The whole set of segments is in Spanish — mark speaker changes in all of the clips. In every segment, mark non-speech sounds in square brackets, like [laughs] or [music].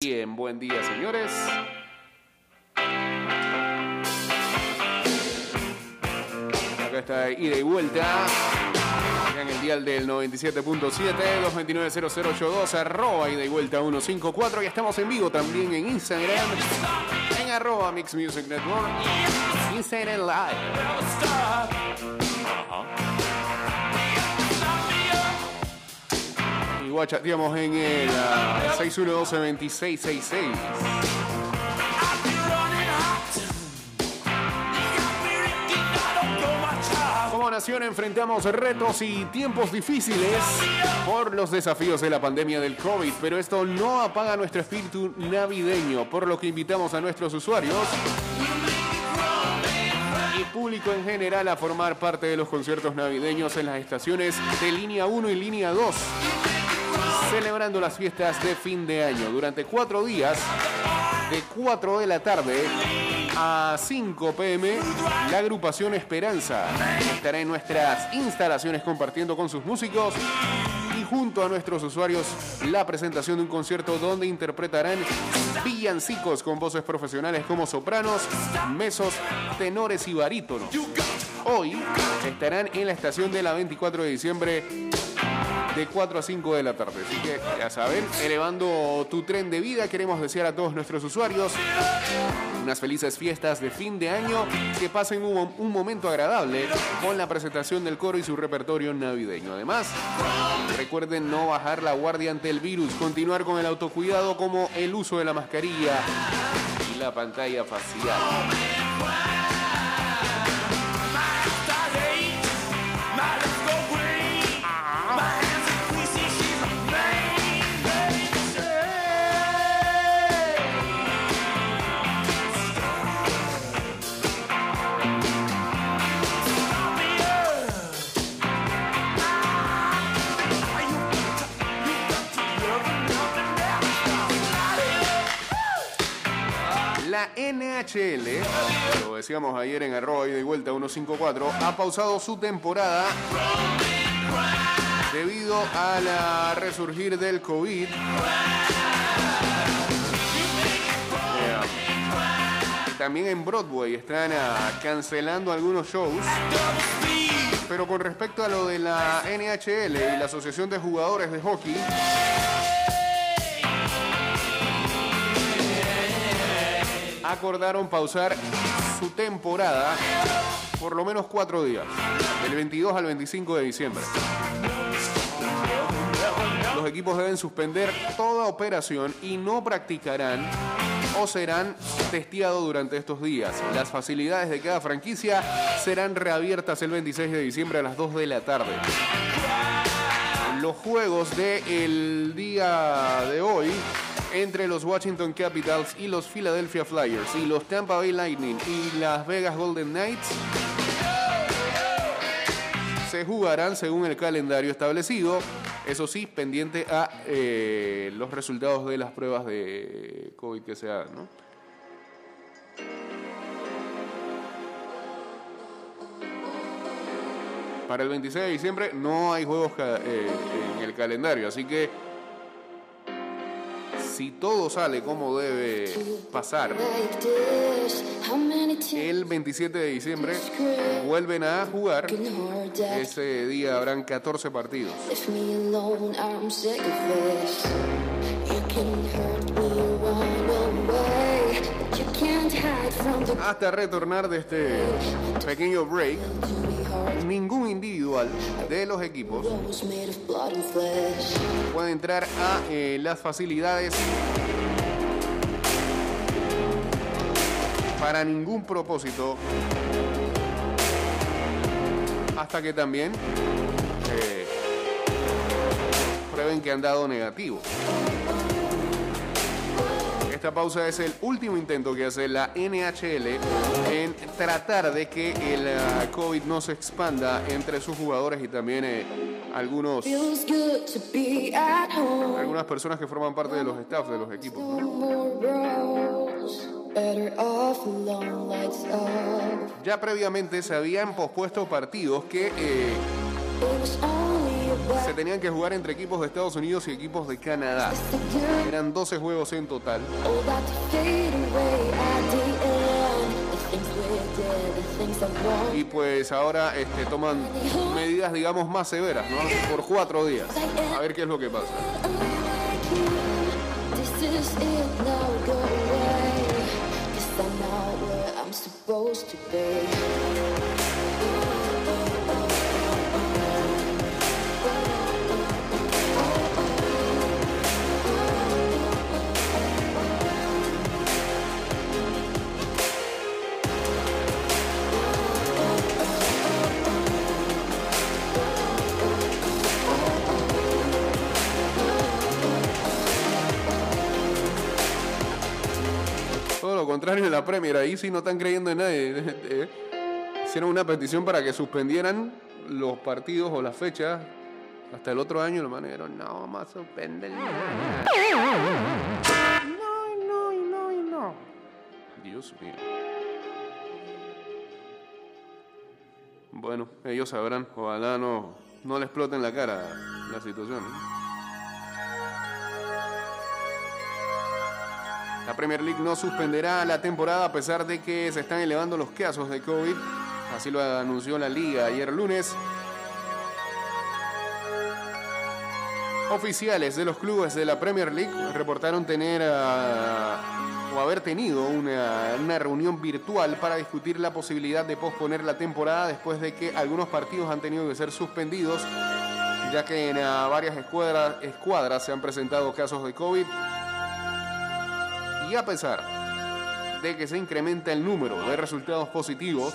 Speaker 1: Bien, buen día, señores. Acá está ida y vuelta. Acá en el dial del 97.7, 229-0082, arroba ida y vuelta 154. Y estamos en vivo también en Instagram, en arroba Mix Music Network, Instagram Live. Igual chateamos en el ah, 612-2666. Como nación enfrentamos retos y tiempos difíciles por los desafíos de la pandemia del COVID, pero esto no apaga nuestro espíritu navideño, por lo que invitamos a nuestros usuarios y público en general a formar parte de los conciertos navideños en las estaciones de línea 1 y línea 2 celebrando las fiestas de fin de año. Durante cuatro días, de 4 de la tarde a 5 pm, la agrupación Esperanza estará en nuestras instalaciones compartiendo con sus músicos y junto a nuestros usuarios la presentación de un concierto donde interpretarán villancicos con voces profesionales como sopranos, mesos, tenores y barítonos. Hoy estarán en la estación de la 24 de diciembre de 4 a 5 de la tarde. Así que ya saben, elevando tu tren de vida, queremos desear a todos nuestros usuarios unas felices fiestas de fin de año, que pasen un, un momento agradable con la presentación del coro y su repertorio navideño. Además, recuerden no bajar la guardia ante el virus, continuar con el autocuidado como el uso de la mascarilla y la pantalla facial. La NHL, lo decíamos ayer en arroba y de vuelta 154, ha pausado su temporada debido a la resurgir del COVID. Eh, También en Broadway están ah, cancelando algunos shows. Pero con respecto a lo de la NHL y la Asociación de Jugadores de Hockey, acordaron pausar su temporada por lo menos cuatro días, del 22 al 25 de diciembre. Los equipos deben suspender toda operación y no practicarán o serán testeados durante estos días. Las facilidades de cada franquicia serán reabiertas el 26 de diciembre a las 2 de la tarde. Los juegos del día de hoy entre los Washington Capitals y los Philadelphia Flyers y los Tampa Bay Lightning y las Vegas Golden Knights se jugarán según el calendario establecido, eso sí, pendiente a eh, los resultados de las pruebas de COVID que se hagan, ¿no? Para el 26 de diciembre no hay juegos eh, en el calendario, así que si todo sale como debe pasar, el 27 de diciembre vuelven a jugar. Ese día habrán 14 partidos. Hasta retornar de este pequeño break, ningún individual de los equipos puede entrar a eh, las facilidades para ningún propósito hasta que también eh, prueben que han dado negativo. Esta pausa es el último intento que hace la NHL en tratar de que el ah, COVID no se expanda entre sus jugadores y también eh, algunos, algunas personas que forman parte de los staff de los equipos. ¿no? Ya previamente se habían pospuesto partidos que eh, se tenían que jugar entre equipos de Estados Unidos y equipos de Canadá. Eran 12 juegos en total. Y pues ahora este, toman medidas, digamos, más severas, ¿no? Por cuatro días. A ver qué es lo que pasa. Contrario en la Premier. Ahí sí no están creyendo en nadie. [laughs] Eh, hicieron una petición para que suspendieran los partidos o las fechas hasta el otro año. Lo manera no, vamos a suspender. No, no, no, no. Dios mío. Bueno, ellos sabrán. Ojalá no, no le exploten la cara la situación. La Premier League no suspenderá la temporada a pesar de que se están elevando los casos de COVID. Así lo anunció la liga ayer lunes. Oficiales de los clubes de la Premier League reportaron tener ah, o haber tenido una, reunión virtual para discutir la posibilidad de posponer la temporada después de que algunos partidos han tenido que ser suspendidos, ya que en ah, varias escuadras se han presentado casos de COVID y a pesar de que se incrementa el número de resultados positivos,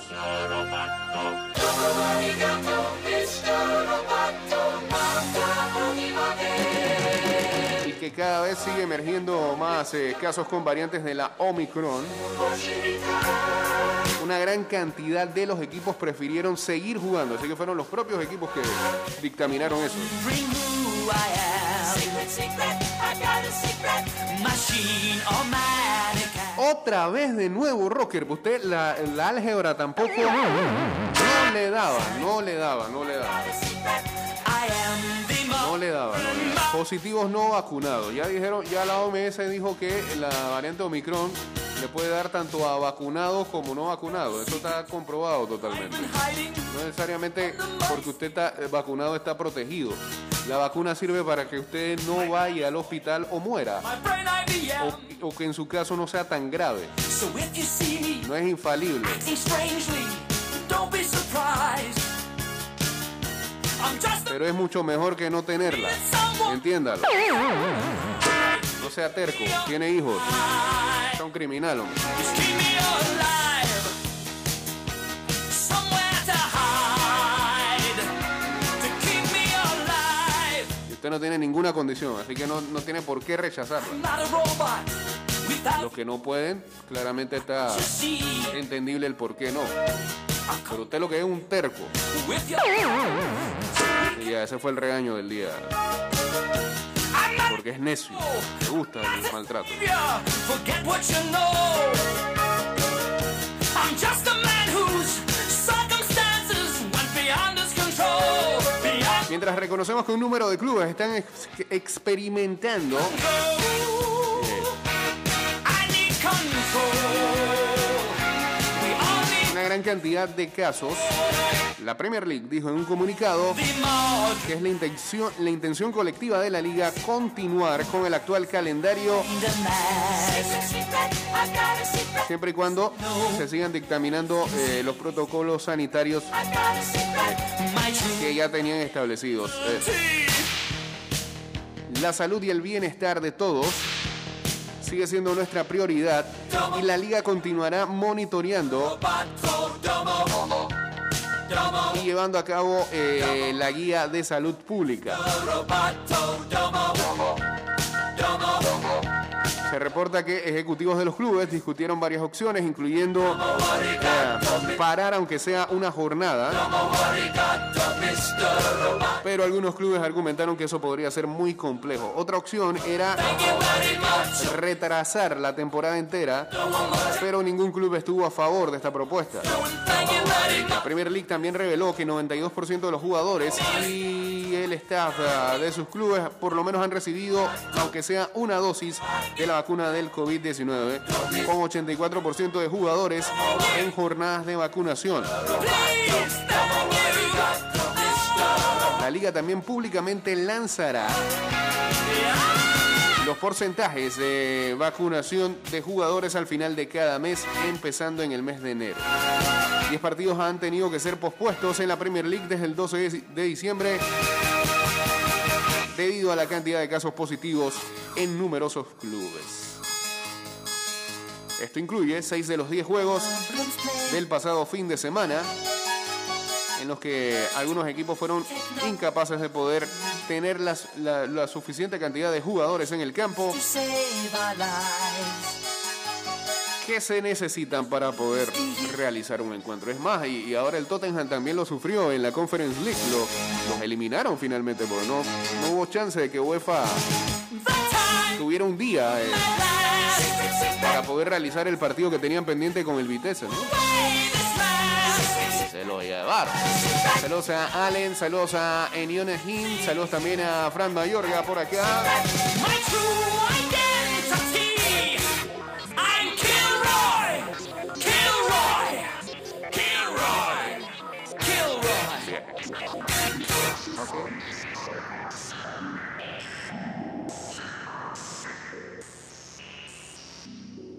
Speaker 1: y que cada vez sigue emergiendo más eh, casos con variantes de la Omicron, una gran cantidad de los equipos prefirieron seguir jugando, así que fueron los propios equipos que dictaminaron eso. Otra vez de nuevo, Rocker. Usted la, álgebra tampoco no le daba, no le daba, no le daba. No le daba, Positivos no vacunados. Ya dijeron, ya la OMS dijo que la variante Omicron le puede dar tanto a vacunados como no vacunados. Eso está comprobado totalmente. No necesariamente porque usted está vacunado está protegido. La vacuna sirve para que usted no vaya al hospital o muera. O, que en su caso no sea tan grave. No es infalible. Pero es mucho mejor que no tenerla. Entiéndalo. No sea terco. Tiene hijos. Es un criminal, hombre. Usted no tiene ninguna condición, así que no, tiene por qué rechazarla. Los que no pueden, claramente está entendible el por qué no. Pero usted lo que es un terco. Y ya, ese fue el regaño del día. Porque es necio. Le gusta el maltrato. Mientras reconocemos que un número de clubes están experimentando gran cantidad de casos, la Premier League dijo en un comunicado que es la intención, la intención colectiva de la liga continuar con el actual calendario siempre y cuando se sigan dictaminando eh, los protocolos sanitarios que ya tenían establecidos. Eh, la salud y el bienestar de todos sigue siendo nuestra prioridad y la liga continuará monitoreando y llevando a cabo eh, la guía de salud pública. Se reporta que ejecutivos de los clubes discutieron varias opciones, incluyendo eh, parar aunque sea una jornada. Pero algunos clubes argumentaron que eso podría ser muy complejo. Otra opción era retrasar la temporada entera, pero ningún club estuvo a favor de esta propuesta. La Premier League también reveló que 92% de los jugadores staff ah, de sus clubes por lo menos han recibido, aunque sea una dosis de la vacuna del COVID-19, con 84% de jugadores en jornadas de vacunación. La liga también públicamente lanzará los porcentajes de vacunación de jugadores al final de cada mes, empezando en el mes de enero. 10 partidos han tenido que ser pospuestos en la Premier League desde el 12 de diciembre debido a la cantidad de casos positivos en numerosos clubes. Esto incluye 6 de los 10 juegos del pasado fin de semana en los que algunos equipos fueron incapaces de poder tener la, suficiente cantidad de jugadores en el campo que se necesitan para poder realizar un encuentro. Es más, y, ahora el Tottenham también lo sufrió en la Conference League. Lo, los eliminaron finalmente porque no, no hubo chance de que UEFA tuviera un día eh, para poder realizar el partido que tenían pendiente con el Vitesse. ¿no? se lo llevar. Saludos a Allen, saludos a Enione Hin, saludos también a Fran Mayorga por acá.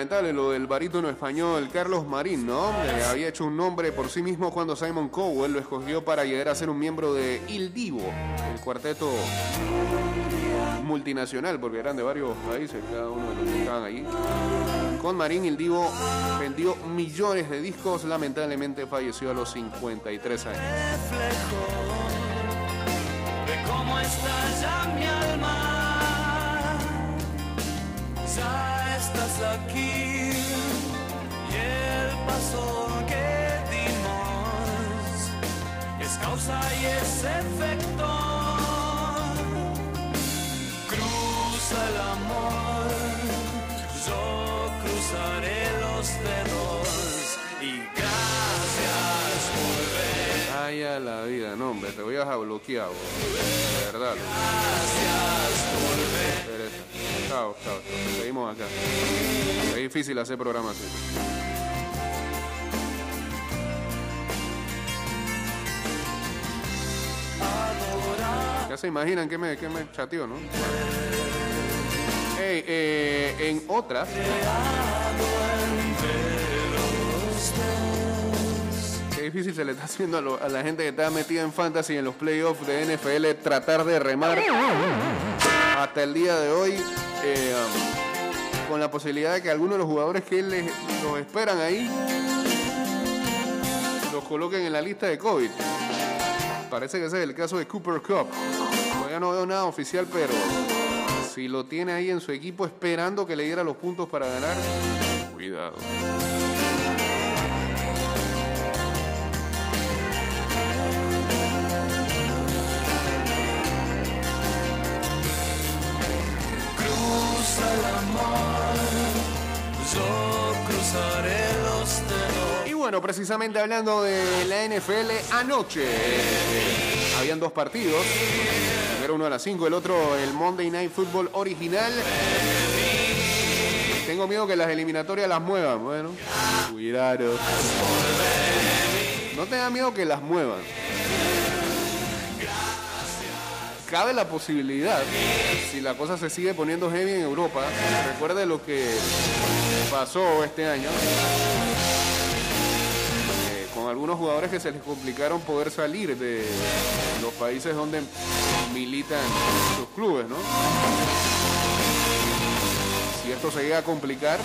Speaker 1: Lamentable lo del barítono español Carlos Marín, ¿no? Había hecho un nombre por sí mismo cuando Simon Cowell lo escogió para llegar a ser un miembro de Il Divo, el cuarteto multinacional, porque eran de varios países, cada uno de los que estaban ahí. Con Marín, Il Divo vendió millones de discos, lamentablemente falleció a los 53 años. Aquí y el paso que dimos es causa y es efecto. Cruza el amor, yo cruzaré los dedos y gracias por ver. Ay, a la vida, no, hombre, te voy a bloquear, de verdad. Gracias por ver. Chao, chao, Seguimos acá. Es difícil hacer programas así. Ya se imaginan que me, que me chateó, ¿no? Hey, eh, en otras. Qué difícil se le está haciendo a, a, la gente que está metida en fantasy en los playoffs de NFL tratar de remar hasta el día de hoy. Eh, um, con la posibilidad de que algunos de los jugadores que les, esperan ahí los coloquen en la lista de COVID. Parece que ese es el caso de Cooper Cup. Todavía no veo nada oficial, pero si lo tiene ahí en su equipo esperando que le diera los puntos para ganar, cuidado. Bueno, precisamente hablando de la NFL, anoche habían dos partidos. Primero uno a las 5, el otro el Monday Night Football original. Tengo miedo que las eliminatorias las muevan. Bueno, cuidado. No te da miedo que las muevan. cabe la posibilidad, si la cosa se sigue poniendo heavy en Europa, recuerde lo que pasó este año algunos jugadores que se les complicaron poder salir de los países donde militan sus clubes, ¿no? Si esto se llega a complicar,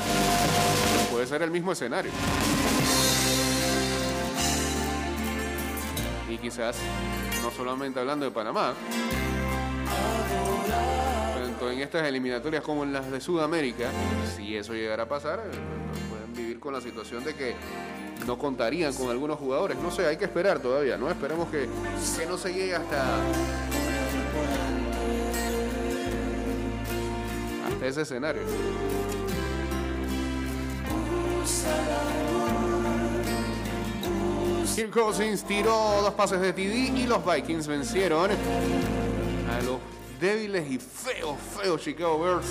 Speaker 1: puede ser el mismo escenario. Y quizás, no solamente hablando de Panamá, tanto en estas eliminatorias como en las de Sudamérica, si eso llegara a pasar, pueden vivir con la situación de que no contarían con algunos jugadores. No sé, hay que esperar todavía, ¿no? Esperemos que, que no se llegue hasta, hasta ese escenario. Kirk Cousins tiró dos pases de TD y los Vikings vencieron a los débiles y feos, feos Chicago Bears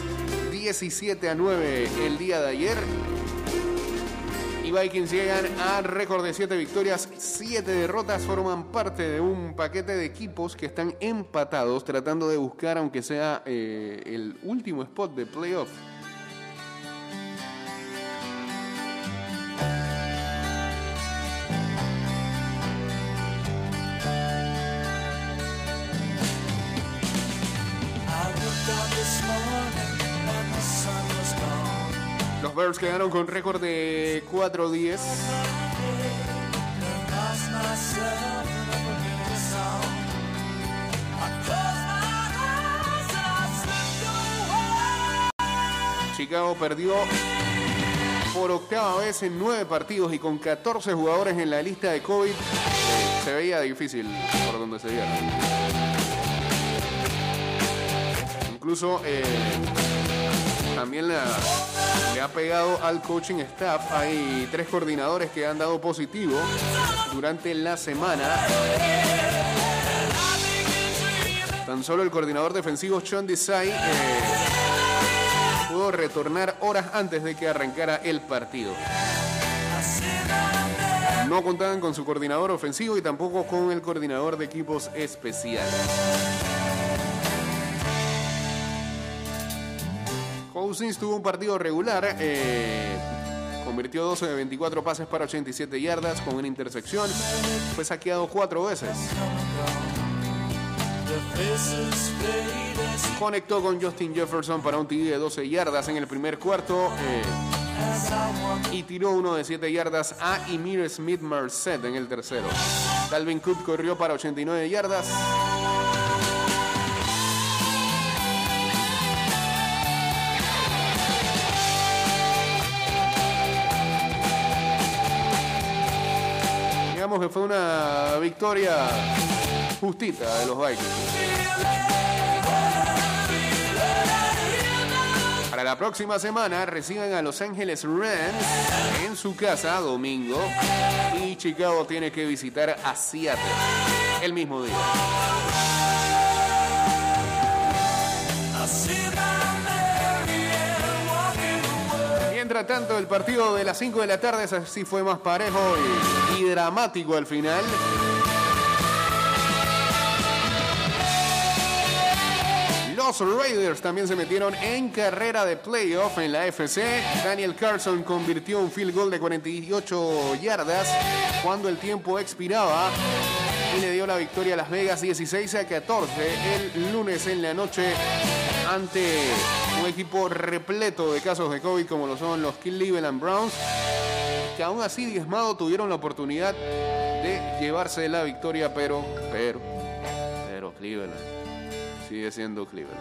Speaker 1: 17 a 9 el día de ayer. Vikings llegan a récord de 7 victorias, 7 derrotas, forman parte de un paquete de equipos que están empatados tratando de buscar, aunque sea eh, el último spot de playoff. Bears quedaron con récord de 4-10. Chicago perdió por octava vez en nueve partidos y con 14 jugadores en la lista de COVID. Se veía difícil por donde se viera. Incluso eh, también la, le ha pegado al coaching staff. Hay tres coordinadores que han dado positivo durante la semana. Tan solo el coordinador defensivo Sean Desai eh, pudo retornar horas antes de que arrancara el partido. No contaban con su coordinador ofensivo y tampoco con el coordinador de equipos especiales. Cousins tuvo un partido regular. eh, convirtió 12 de 24 pases para 87 yardas con una intersección. Fue saqueado cuatro veces. Conectó con Justin Jefferson para un TD de 12 yardas en el primer cuarto. eh, y tiró uno de 7 yardas a Emir Smith Merced en el tercero. Dalvin Cook corrió para 89 yardas. Que fue una victoria justita de los Vikings. Para la próxima semana reciben a Los Ángeles Rams en su casa domingo y Chicago tiene que visitar a Seattle el mismo día. Tanto, el partido de las 5 de la tarde ese sí fue más parejo y, y dramático al final. Los Raiders también se metieron en carrera de playoff en la FC. Daniel Carson convirtió un field goal de 48 yardas cuando el tiempo expiraba y le dio la victoria a Las Vegas 16 a 14 el lunes en la noche ante un equipo repleto de casos de COVID como lo son los Cleveland Browns, que aún así diezmado tuvieron la oportunidad de llevarse la victoria, pero, pero, pero Cleveland sigue siendo Cleveland.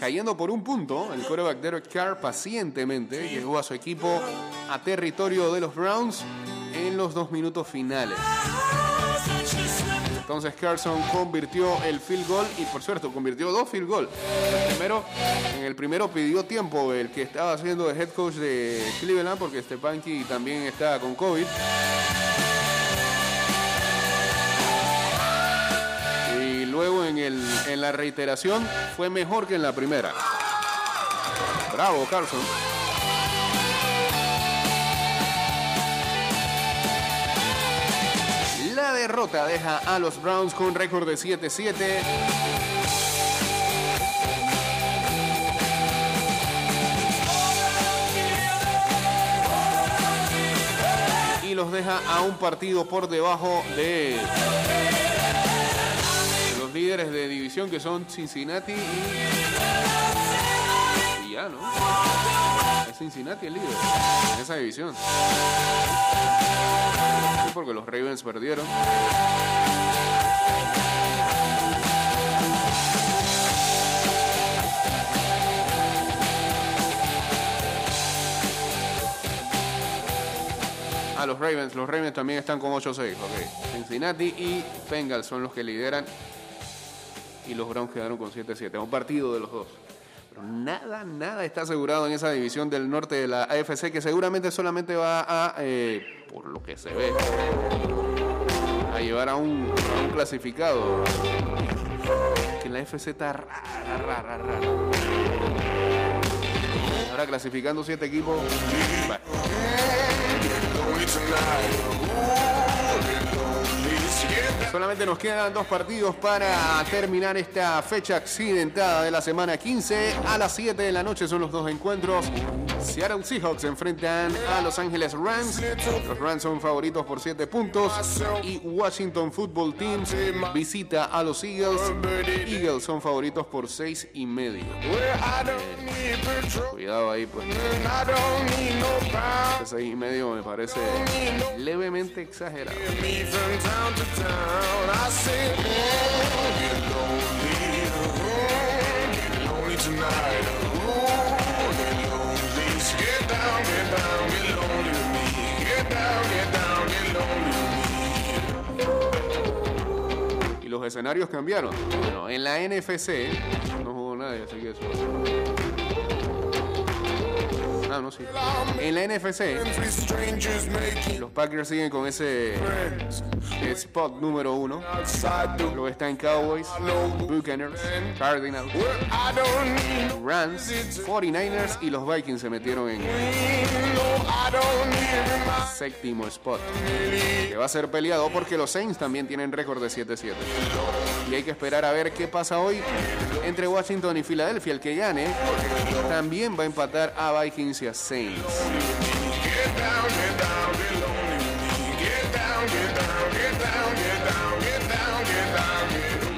Speaker 1: Cayendo por un punto, el quarterback Derek Carr pacientemente llegó a su equipo a territorio de los Browns en los dos minutos finales. Entonces Carson convirtió el field goal y por cierto convirtió dos field goal. Primero, en el primero pidió tiempo el que estaba haciendo de head coach de Cleveland porque Stepanski también está con COVID. Y luego en, el, en la reiteración fue mejor que en la primera. Bravo Carson. Derrota deja a los Browns con récord de 7-7. Y los deja a un partido por debajo de los líderes de división que son Cincinnati y, ya, ¿no? Es Cincinnati el líder en esa división. Sí, porque los Ravens perdieron. A los Ravens, los Ravens también están con 8-6. ok. Cincinnati y Bengals son los que lideran. Y los Browns quedaron con 7-7. Un partido de los dos. Nada, nada está asegurado en esa división del norte de la AFC que seguramente solamente va a, eh, por lo que se ve, a llevar a un, clasificado. Que la AFC está rara, rara, rara. Ahora clasificando siete equipos. Solamente nos quedan dos partidos para terminar esta fecha accidentada de la semana 15. A las 7 de la noche son los dos encuentros. Seattle Seahawks se enfrentan a Los Ángeles Rams. Los Rams son favoritos por 7 puntos. Y Washington Football Team visita a los Eagles. Eagles son favoritos por 6 y medio. Cuidado ahí, pues. Ese 6 y medio me parece levemente exagerado. Y los escenarios cambiaron. Bueno, en la NFC no jugó nadie, así que eso. No, sí. En la NFC, los Packers siguen con ese spot número uno. Luego están Cowboys, Buccaneers, Cardinals, Rams, 49ers y los Vikings se metieron en séptimo spot. Que va a ser peleado porque los Saints también tienen récord de 7-7. Y hay que esperar a ver qué pasa hoy entre Washington y Filadelfia. El que gane también va a empatar a Vikings Saints.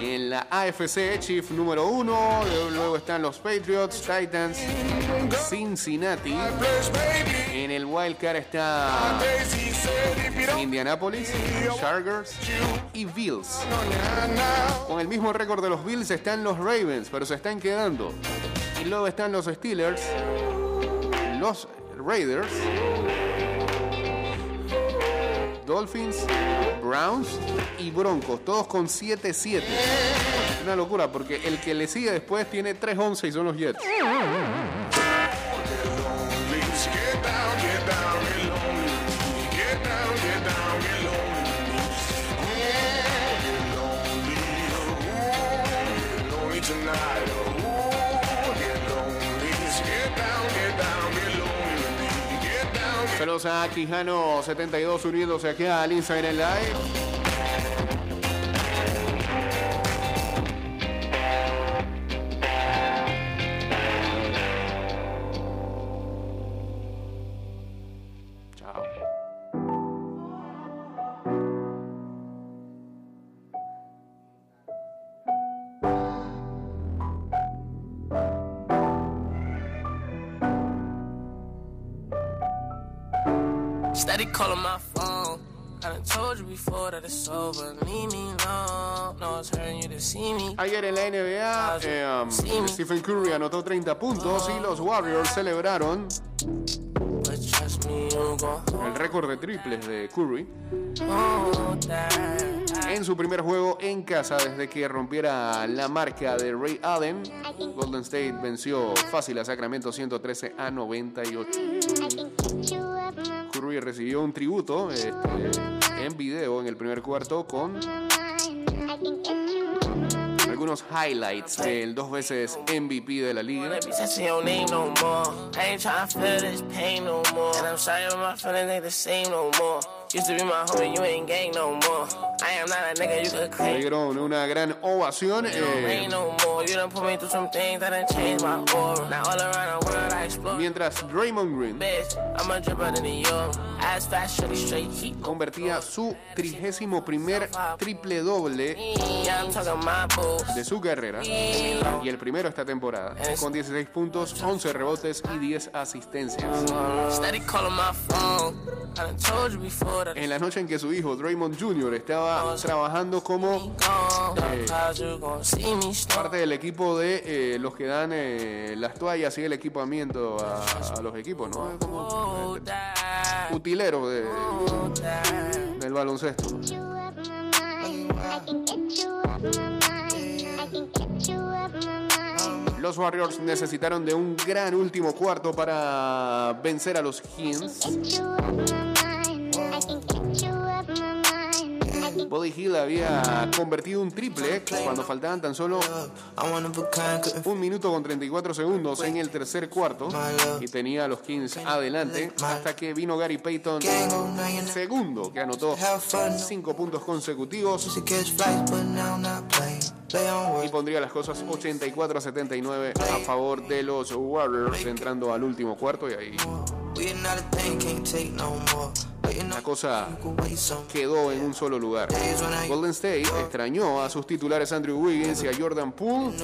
Speaker 1: Y en la AFC, Chief número uno. Luego están los Patriots, Titans, Cincinnati. En el Wildcard está Indianapolis, Chargers y Bills. Con el mismo récord de los Bills están los Ravens, pero se están quedando. Y luego están los Steelers, los Raiders, Dolphins, Browns y Broncos, todos con 7-7. Una locura, porque el que le sigue después tiene 3-11 y son los Jets. Saludos a Quijano72 uniéndose aquí al Instagram Live. Ayer en la NBA, eh, um, Stephen Curry anotó 30 puntos y los Warriors celebraron el récord de triples de Curry en su primer juego en casa desde que rompiera la marca de Ray Allen. Golden State venció fácil a Sacramento 113 a 98. Curry recibió un tributo este, en video en el primer cuarto con algunos highlights del dos veces MVP de la liga. Dieron una gran ovación. eh, mientras Draymond Green Convertía su trigésimo primer triple doble de su carrera y el primero esta temporada, con 16 puntos, 11 rebotes y 10 asistencias. En la noche en que su hijo Draymond Jr. estaba trabajando como
Speaker 2: storm.
Speaker 1: parte del equipo de eh, los que dan eh, las toallas y el equipamiento a, los equipos, ¿no? Del baloncesto. Los Warriors necesitaron de un gran último cuarto para vencer a los Kings.
Speaker 3: Can
Speaker 1: Buddy Hill había convertido un triple cuando faltaban tan solo un minuto con 34 segundos en el tercer cuarto y tenía a los Kings adelante hasta que vino Gary Payton segundo que anotó cinco puntos consecutivos y pondría las cosas 84 a 79 a favor de los Warriors entrando al último cuarto y ahí La cosa quedó en un solo lugar. Golden State extrañó a sus titulares Andrew Wiggins y a Jordan Poole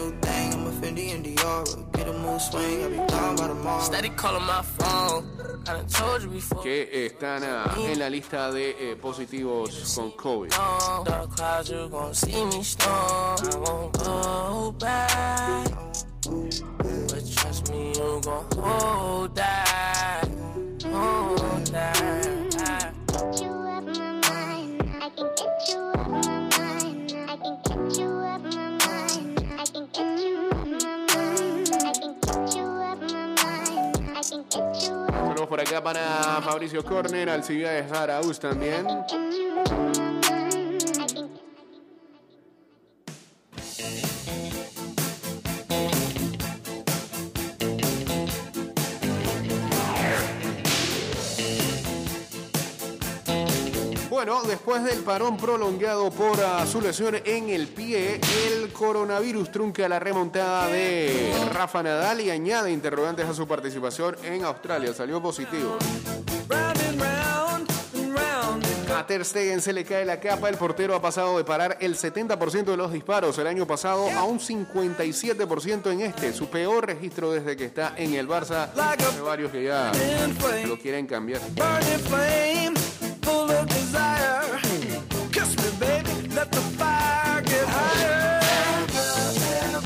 Speaker 1: que están ah, en la lista de eh, positivos con COVID.
Speaker 2: But trust me, you gon' hold that.
Speaker 1: Por acá para Fabricio Corner, Alcibiades Araúz también. Bueno, después del parón prolongado por ah, su lesión en el pie, el coronavirus trunca la remontada de Rafa Nadal y añade interrogantes a su participación en Australia. Salió positivo. A Ter Stegen se le cae la capa. El portero ha pasado de parar el 70% de los disparos el año pasado a un 57% en este, su peor registro desde que está en el Barça. Hay varios que ya lo quieren cambiar.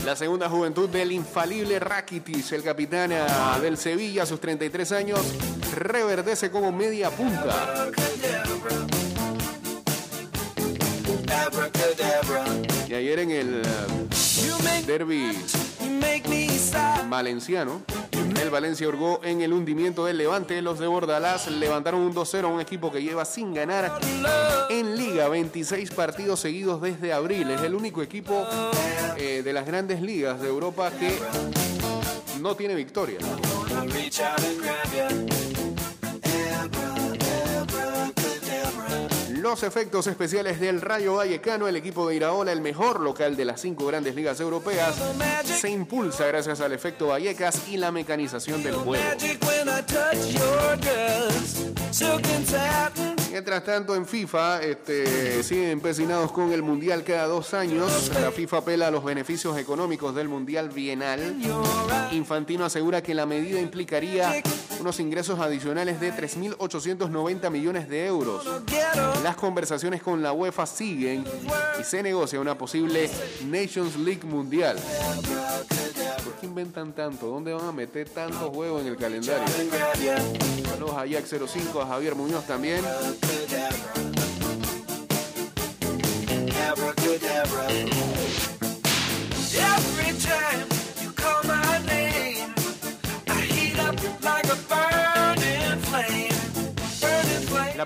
Speaker 1: La segunda juventud del infalible Rakitic, el capitán ah, del Sevilla a sus 33 años, reverdece como media punta. Y ayer en el
Speaker 4: make,
Speaker 1: derby valenciano, el Valencia hurgó en el hundimiento del Levante. Los de Bordalás levantaron un 2-0 a un equipo que lleva sin ganar en Liga 26 partidos seguidos desde abril. Es el único equipo eh, de las grandes ligas de Europa que no tiene victoria. Los efectos especiales del Rayo Vallecano, el equipo de Iraola, el mejor local de las cinco grandes ligas europeas, se impulsa gracias al efecto Vallecas y la mecanización del juego. Mientras tanto, en FIFA este, siguen empecinados con el Mundial cada dos años. La FIFA apela a los beneficios económicos del Mundial Bienal. Infantino asegura que la medida implicaría unos ingresos adicionales de 3.890 millones de euros. Las conversaciones con la UEFA siguen y se negocia una posible Nations League Mundial. ¿Por qué inventan tanto? ¿Dónde van a meter tantos juegos en el calendario? Saludos a Jack 05, a Javier Muñoz también.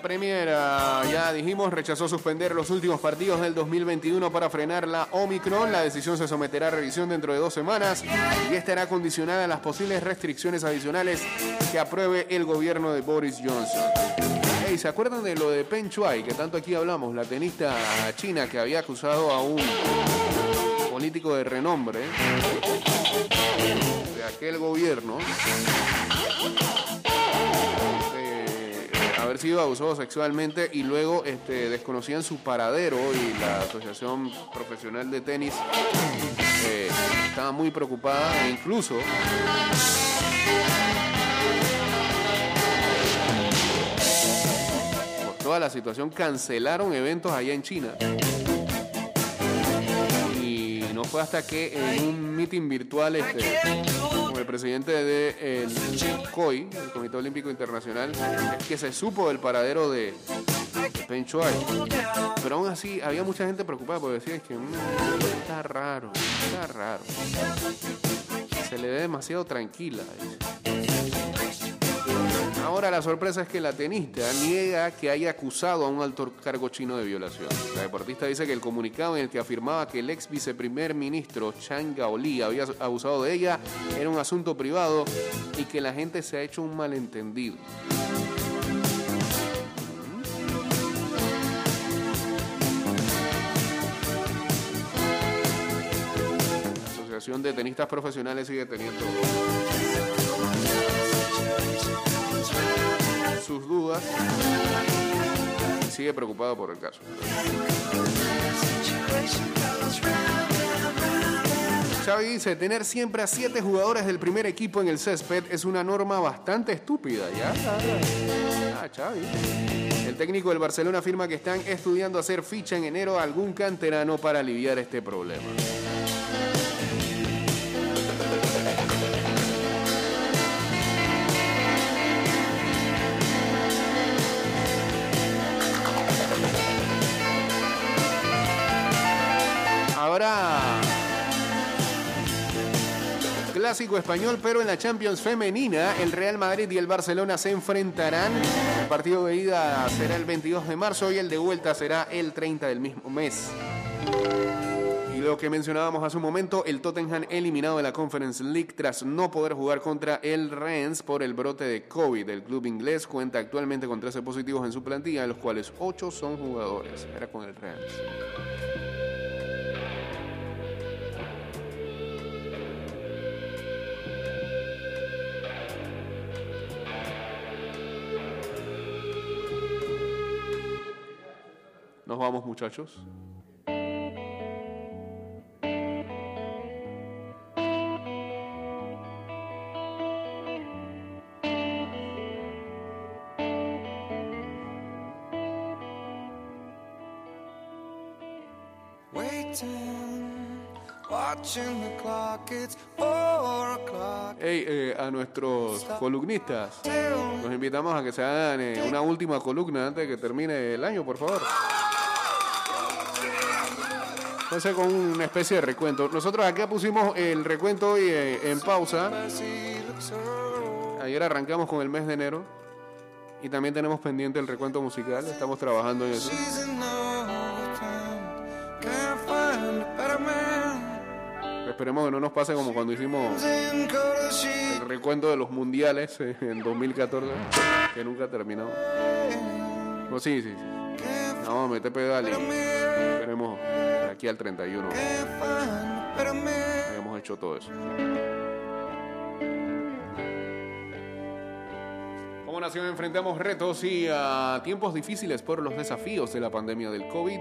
Speaker 1: Premier, ah, ya dijimos, rechazó suspender los últimos partidos del 2021 para frenar la Omicron. La decisión se someterá a revisión dentro de dos semanas y estará condicionada a las posibles restricciones adicionales que apruebe el gobierno de Boris Johnson. Ey, ¿se acuerdan de lo de Peng Shuai, que tanto aquí hablamos? La tenista china que había acusado a un político de renombre de aquel gobierno haber sido abusado sexualmente y luego este, desconocían su paradero y la Asociación Profesional de Tenis eh, estaba muy preocupada e incluso por toda la situación cancelaron eventos allá en China. Fue hasta que en un meeting virtual este, con el presidente del COI, el Comité Olímpico Internacional, es que se supo del paradero de, de Peng Shuai. Pero aún así había mucha gente preocupada porque decía que "Mm, está raro, está raro. Se le ve demasiado tranquila. dice. Ahora la sorpresa es que la tenista niega que haya acusado a un alto cargo chino de violación. La deportista dice que el comunicado en el que afirmaba que el ex viceprimer ministro Chang Gaoli había abusado de ella era un asunto privado y que la gente se ha hecho un malentendido. La Asociación de Tenistas Profesionales sigue teniendo sus dudas sigue preocupado por el caso. Xavi dice, tener siempre a siete jugadores del primer equipo en el césped es una norma bastante estúpida, ¿ya? Ah, Xavi. El técnico del Barcelona afirma que están estudiando hacer ficha en enero a algún canterano para aliviar este problema. Clásico español, pero en la Champions femenina, el Real Madrid y el Barcelona se enfrentarán. El partido de ida será el 22 de marzo y el de vuelta será el 30 del mismo mes. Y lo que mencionábamos hace un momento, el Tottenham eliminado de la Conference League tras no poder jugar contra el Rennes por el brote de COVID. El club inglés cuenta actualmente con 13 positivos en su plantilla, de los cuales 8 son jugadores. Era con el Rennes. Nos vamos muchachos. Hey, eh, a nuestros columnistas, los invitamos a que se hagan eh, una última columna antes de que termine el año, por favor. Entonces con una especie de recuento. Nosotros acá pusimos el recuento hoy eh, en pausa. Ayer arrancamos con el mes de enero y también tenemos pendiente el recuento musical. Estamos trabajando en eso. Esperemos que no nos pase como cuando hicimos el recuento de los mundiales en 2014, que nunca terminó. No, sí, sí, sí. Vamos a meter pedal y esperemos aquí al 31
Speaker 4: Can't find a better man.
Speaker 1: hayamos hecho todo eso. Como nación enfrentamos retos y a tiempos difíciles por los desafíos de la pandemia del COVID,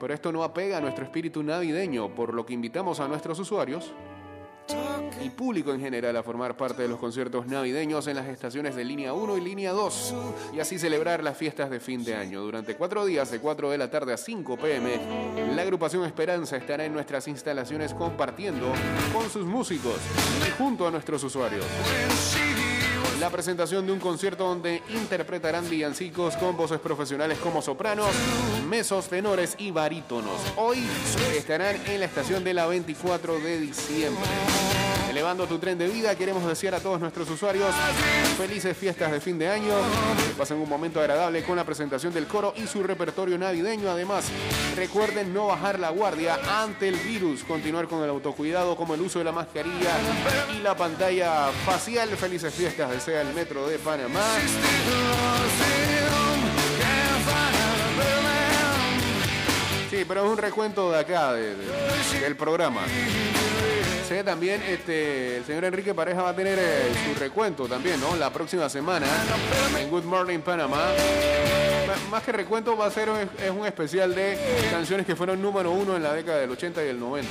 Speaker 1: pero esto no apega a nuestro espíritu navideño, por lo que invitamos a nuestros usuarios y público en general a formar parte de los conciertos navideños en las estaciones de línea 1 y línea 2 y así celebrar las fiestas de fin de año. Durante cuatro días, de 4 de la tarde a 5 pm, la agrupación Esperanza estará en nuestras instalaciones compartiendo con sus músicos y junto a nuestros usuarios. La presentación de un concierto donde interpretarán villancicos con voces profesionales como sopranos, mesos, tenores y barítonos. Hoy estarán en la estación de la 24 de diciembre elevando tu tren de vida. Queremos desear a todos nuestros usuarios felices fiestas de fin de año. Que pasen un momento agradable con la presentación del coro y su repertorio navideño. Además, recuerden no bajar la guardia ante el virus. Continuar con el autocuidado como el uso de la mascarilla y la pantalla facial. Felices fiestas desea el Metro de Panamá. Sí, pero es un recuento de acá, de, de, del programa. Sé que también este, el señor Enrique Pareja va a tener eh, su recuento también, ¿no? La próxima semana en Good Morning Panama. Ma- Más que recuento va a ser es un especial de canciones que fueron número uno en la década del 80 y el 90.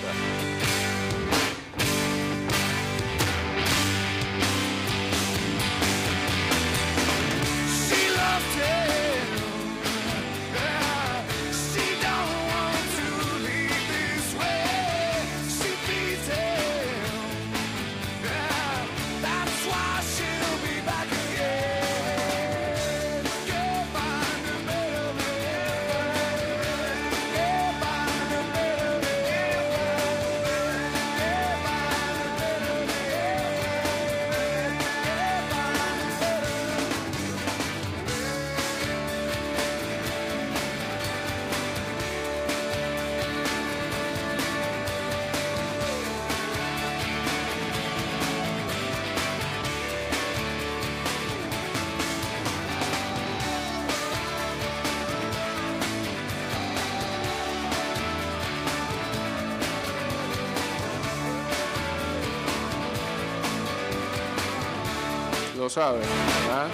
Speaker 1: Lo sabe. ¿ah?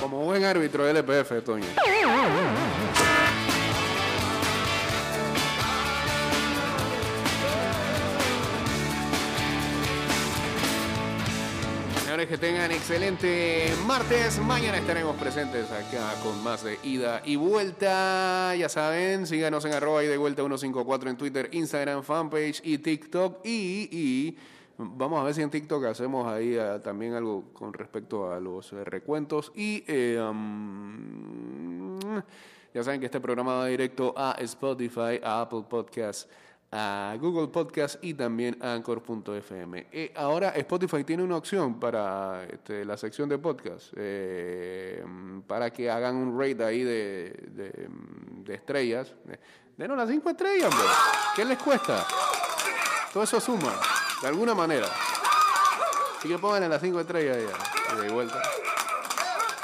Speaker 1: Como buen árbitro del LPF, Toño. Señores, que tengan excelente martes. Mañana estaremos presentes acá con más de ida y vuelta. Ya saben, síganos en arroba y de vuelta 154 en Twitter, Instagram, fanpage y TikTok. Y, y vamos a ver si en TikTok hacemos ahí ah, también algo con respecto a los eh, recuentos. Y eh, um, ya saben que este programa va directo a Spotify, a Apple Podcasts a Google Podcast y también a Anchor.fm. Eh, ahora Spotify tiene una opción para este, la sección de podcast, eh, para que hagan un rate ahí de, de, estrellas. Denos las cinco estrellas, hombre. ¿Qué les cuesta? Todo eso suma, de alguna manera. Así que pongan las cinco estrellas ya, de vuelta.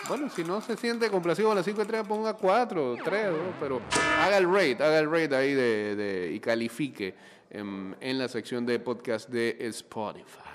Speaker 1: Bueno, si no se siente complacido con las 5 estrellas, ponga 4, 3, pero haga el rate, haga el rate ahí de, de- y califique en, en la sección de podcast de Spotify.